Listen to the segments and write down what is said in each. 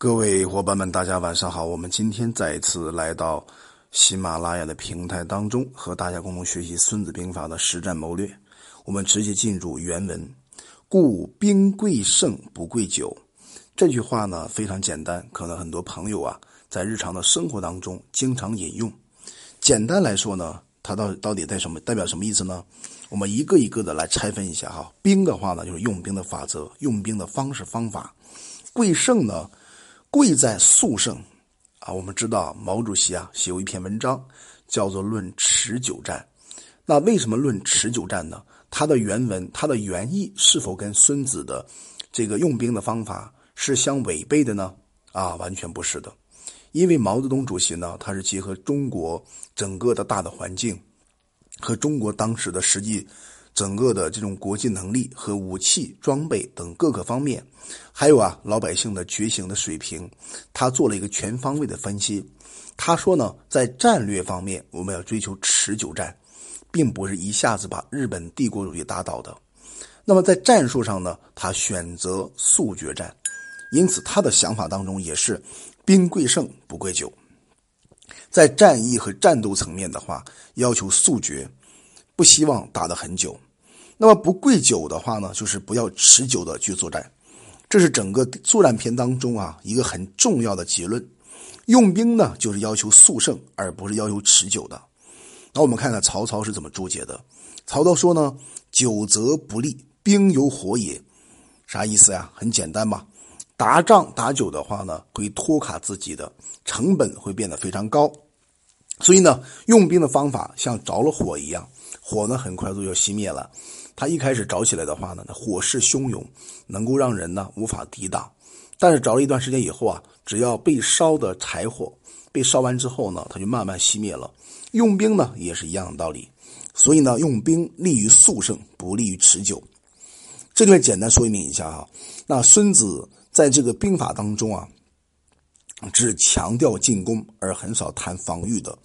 各位伙伴们，大家晚上好！我们今天再一次来到喜马拉雅的平台当中，和大家共同学习《孙子兵法》的实战谋略。我们直接进入原文：“故兵贵胜不贵久。”这句话呢非常简单，可能很多朋友啊在日常的生活当中经常引用。简单来说呢，它到到底代什么代表什么意思呢？我们一个一个的来拆分一下哈。兵的话呢，就是用兵的法则、用兵的方式方法。贵胜呢？贵在速胜，啊，我们知道毛主席啊写过一篇文章，叫做《论持久战》。那为什么论持久战呢？它的原文、它的原意是否跟孙子的这个用兵的方法是相违背的呢？啊，完全不是的。因为毛泽东主席呢，他是结合中国整个的大的环境和中国当时的实际。整个的这种国际能力和武器装备等各个方面，还有啊老百姓的觉醒的水平，他做了一个全方位的分析。他说呢，在战略方面，我们要追求持久战，并不是一下子把日本帝国主义打倒的。那么在战术上呢，他选择速决战，因此他的想法当中也是兵贵胜不贵久。在战役和战斗层面的话，要求速决。不希望打得很久，那么不贵久的话呢，就是不要持久的去作战，这是整个作战篇当中啊一个很重要的结论。用兵呢，就是要求速胜，而不是要求持久的。那我们看看曹操是怎么注解的。曹操说呢：“久则不利，兵有火也。”啥意思呀？很简单嘛，打仗打久的话呢，会拖垮自己的成本会变得非常高，所以呢，用兵的方法像着了火一样。火呢，很快就要熄灭了。它一开始着起来的话呢，火势汹涌，能够让人呢无法抵挡。但是着了一段时间以后啊，只要被烧的柴火被烧完之后呢，它就慢慢熄灭了。用兵呢也是一样的道理。所以呢，用兵利于速胜，不利于持久。这里面简单说明一下哈。那孙子在这个兵法当中啊，只强调进攻，而很少谈防御的。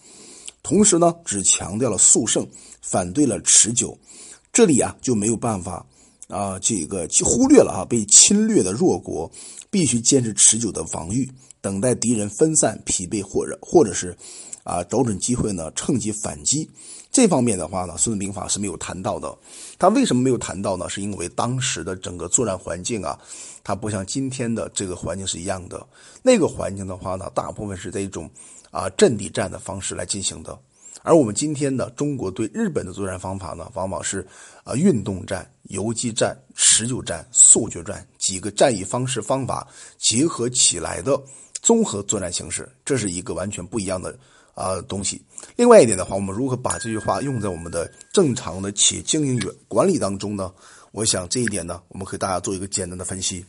同时呢，只强调了速胜，反对了持久。这里啊就没有办法啊，这个去忽略了啊，被侵略的弱国必须坚持持久的防御，等待敌人分散、疲惫或者或者是啊找准机会呢，趁机反击。这方面的话呢，《孙子兵法》是没有谈到的。他为什么没有谈到呢？是因为当时的整个作战环境啊，它不像今天的这个环境是一样的。那个环境的话呢，大部分是在一种。啊，阵地战的方式来进行的，而我们今天的中国对日本的作战方法呢，往往是啊运动战、游击战、持久战、速决战几个战役方式方法结合起来的综合作战形式，这是一个完全不一样的啊东西。另外一点的话，我们如何把这句话用在我们的正常的企业经营与管理当中呢？我想这一点呢，我们给大家做一个简单的分析。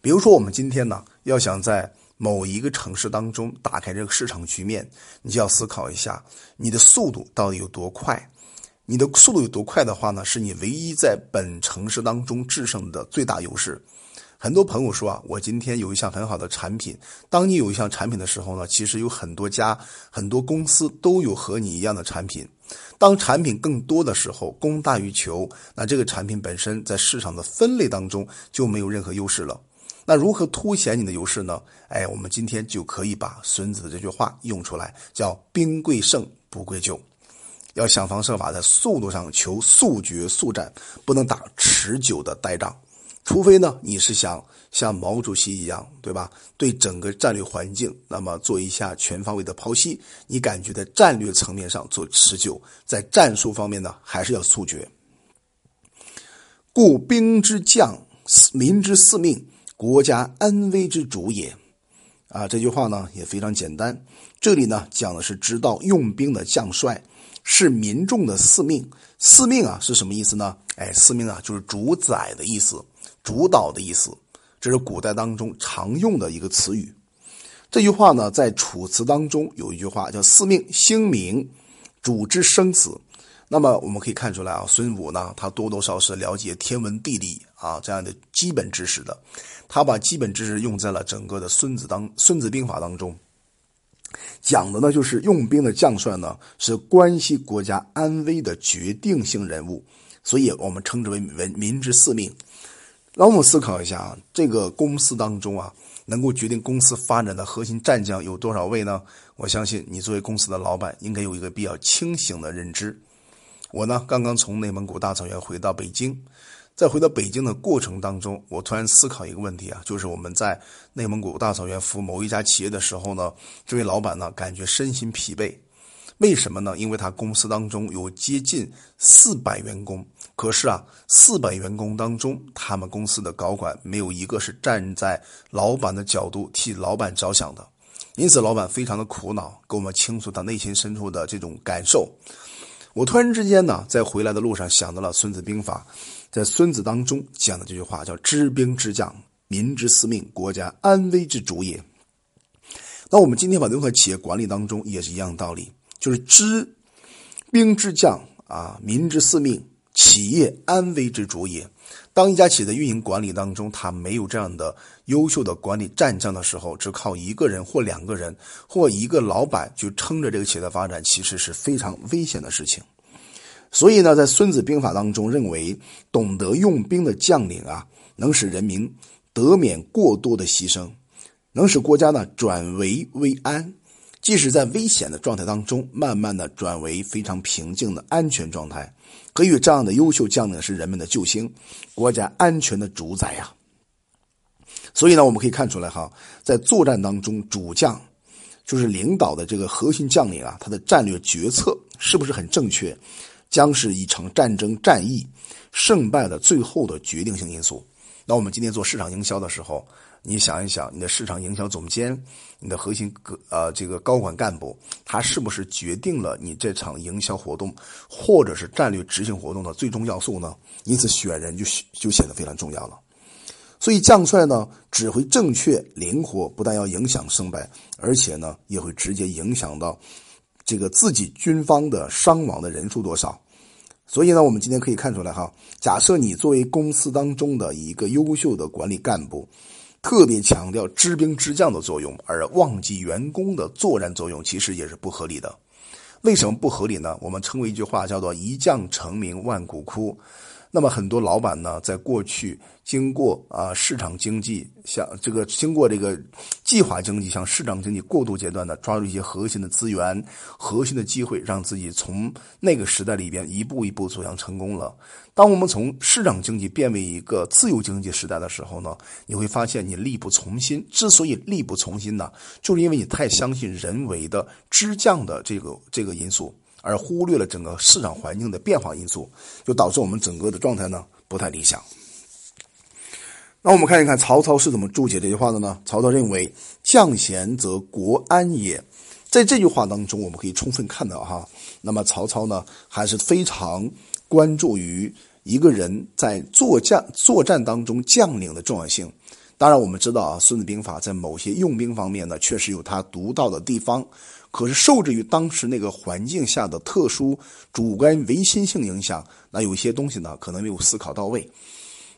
比如说，我们今天呢，要想在某一个城市当中打开这个市场局面，你就要思考一下，你的速度到底有多快？你的速度有多快的话呢，是你唯一在本城市当中制胜的最大优势。很多朋友说啊，我今天有一项很好的产品。当你有一项产品的时候呢，其实有很多家、很多公司都有和你一样的产品。当产品更多的时候，供大于求，那这个产品本身在市场的分类当中就没有任何优势了。那如何凸显你的优势呢？哎，我们今天就可以把孙子的这句话用出来，叫“兵贵胜不贵久”，要想方设法在速度上求速决速战，不能打持久的呆仗。除非呢，你是想像毛主席一样，对吧？对整个战略环境，那么做一下全方位的剖析。你感觉在战略层面上做持久，在战术方面呢，还是要速决。故兵之将，民之四命。国家安危之主也，啊，这句话呢也非常简单。这里呢讲的是知道用兵的将帅是民众的四命。四命啊是什么意思呢？哎，四命啊就是主宰的意思，主导的意思。这是古代当中常用的一个词语。这句话呢在《楚辞》当中有一句话叫“四命兴明，主之生死”。那么我们可以看出来啊，孙武呢他多多少少了解天文地理啊这样的基本知识的。他把基本知识用在了整个的《孙子》当《孙子兵法》当中，讲的呢就是用兵的将帅呢是关系国家安危的决定性人物，所以我们称之为民民之四命。让我们思考一下啊，这个公司当中啊，能够决定公司发展的核心战将有多少位呢？我相信你作为公司的老板，应该有一个比较清醒的认知。我呢，刚刚从内蒙古大草原回到北京，在回到北京的过程当中，我突然思考一个问题啊，就是我们在内蒙古大草原服务某一家企业的时候呢，这位老板呢，感觉身心疲惫。为什么呢？因为他公司当中有接近四百员工，可是啊，四百员工当中，他们公司的高管没有一个是站在老板的角度替老板着想的，因此老板非常的苦恼，跟我们倾诉他内心深处的这种感受。我突然之间呢，在回来的路上想到了《孙子兵法》，在《孙子》当中讲的这句话叫“知兵之将，民之司命，国家安危之主也”。那我们今天把用在企业管理当中也是一样道理。就是知兵之将啊，民之司命，企业安危之主也。当一家企业的运营管理当中，他没有这样的优秀的管理战将的时候，只靠一个人或两个人或一个老板去撑着这个企业的发展，其实是非常危险的事情。所以呢，在《孙子兵法》当中认为，懂得用兵的将领啊，能使人民得免过多的牺牲，能使国家呢转危为安。即使在危险的状态当中，慢慢的转为非常平静的安全状态，可以这样的优秀将领是人们的救星，国家安全的主宰呀。所以呢，我们可以看出来哈，在作战当中，主将就是领导的这个核心将领啊，他的战略决策是不是很正确，将是一场战争战役胜败的最后的决定性因素。那我们今天做市场营销的时候。你想一想，你的市场营销总监，你的核心个呃这个高管干部，他是不是决定了你这场营销活动或者是战略执行活动的最终要素呢？因此选人就就显得非常重要了。所以将帅呢，指挥正确灵活，不但要影响胜败，而且呢也会直接影响到这个自己军方的伤亡的人数多少。所以呢，我们今天可以看出来哈，假设你作为公司当中的一个优秀的管理干部。特别强调知兵知将的作用，而忘记员工的作战作用，其实也是不合理的。为什么不合理呢？我们称为一句话叫做“一将成名万骨枯”。那么很多老板呢，在过去经过啊市场经济，像这个经过这个计划经济，向市场经济过渡阶段呢，抓住一些核心的资源、核心的机会，让自己从那个时代里边一步一步走向成功了。当我们从市场经济变为一个自由经济时代的时候呢，你会发现你力不从心。之所以力不从心呢，就是因为你太相信人为的支降的这个这个因素。而忽略了整个市场环境的变化因素，就导致我们整个的状态呢不太理想。那我们看一看曹操是怎么注解这句话的呢？曹操认为“将贤则国安也”。在这句话当中，我们可以充分看到哈，那么曹操呢还是非常关注于一个人在作战作战当中将领的重要性。当然，我们知道啊，《孙子兵法》在某些用兵方面呢，确实有他独到的地方。可是受制于当时那个环境下的特殊主观唯心性影响，那有些东西呢可能没有思考到位。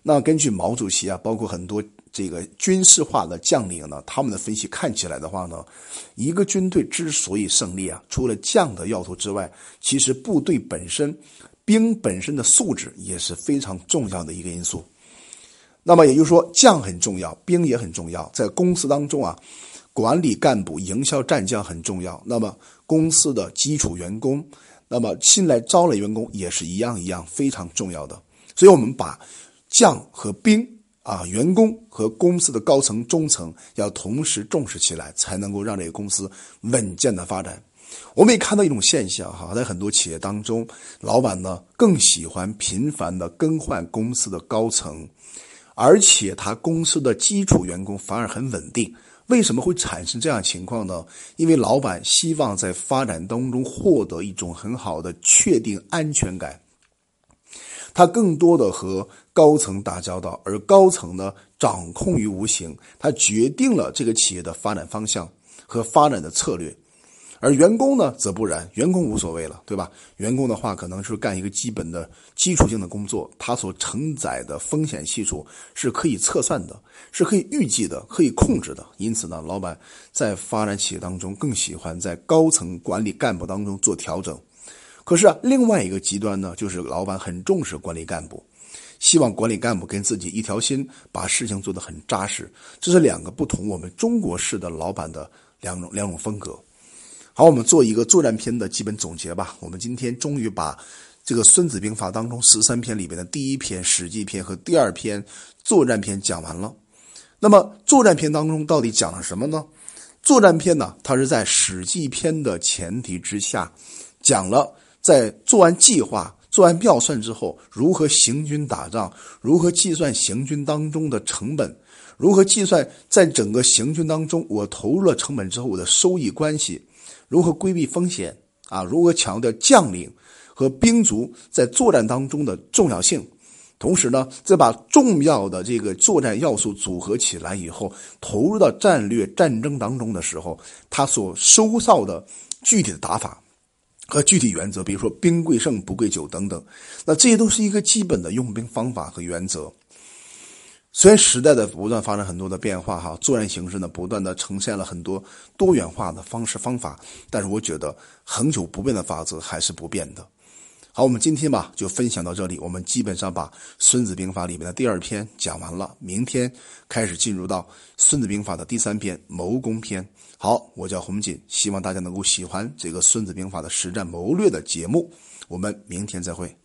那根据毛主席啊，包括很多这个军事化的将领呢，他们的分析看起来的话呢，一个军队之所以胜利啊，除了将的要素之外，其实部队本身兵本身的素质也是非常重要的一个因素。那么也就是说，将很重要，兵也很重要，在公司当中啊。管理干部、营销战将很重要。那么公司的基础员工，那么新来招来员工也是一样一样非常重要的。所以，我们把将和兵啊，员工和公司的高层、中层要同时重视起来，才能够让这个公司稳健的发展。我们也看到一种现象哈，在很多企业当中，老板呢更喜欢频繁的更换公司的高层，而且他公司的基础员工反而很稳定。为什么会产生这样情况呢？因为老板希望在发展当中获得一种很好的确定安全感，他更多的和高层打交道，而高层呢掌控于无形，他决定了这个企业的发展方向和发展的策略。而员工呢，则不然，员工无所谓了，对吧？员工的话，可能是干一个基本的基础性的工作，他所承载的风险系数是可以测算的，是可以预计的，可以控制的。因此呢，老板在发展企业当中，更喜欢在高层管理干部当中做调整。可是啊，另外一个极端呢，就是老板很重视管理干部，希望管理干部跟自己一条心，把事情做得很扎实。这是两个不同我们中国式的老板的两种两种风格。好，我们做一个作战篇的基本总结吧。我们今天终于把这个《孙子兵法》当中十三篇里边的第一篇史记篇和第二篇作战篇讲完了。那么作战篇当中到底讲了什么呢？作战篇呢，它是在史记篇的前提之下，讲了在做完计划、做完妙算之后，如何行军打仗，如何计算行军当中的成本，如何计算在整个行军当中我投入了成本之后我的收益关系。如何规避风险啊？如何强调将领和兵卒在作战当中的重要性？同时呢，再把重要的这个作战要素组合起来以后，投入到战略战争当中的时候，他所收到的具体的打法和具体原则，比如说“兵贵胜，不贵久”等等，那这些都是一个基本的用兵方法和原则。虽然时代的不断发生很多的变化，哈，作战形式呢不断的呈现了很多多元化的方式方法，但是我觉得恒久不变的法则还是不变的。好，我们今天吧就分享到这里，我们基本上把《孙子兵法》里面的第二篇讲完了，明天开始进入到《孙子兵法》的第三篇谋攻篇。好，我叫洪锦，希望大家能够喜欢这个《孙子兵法》的实战谋略的节目，我们明天再会。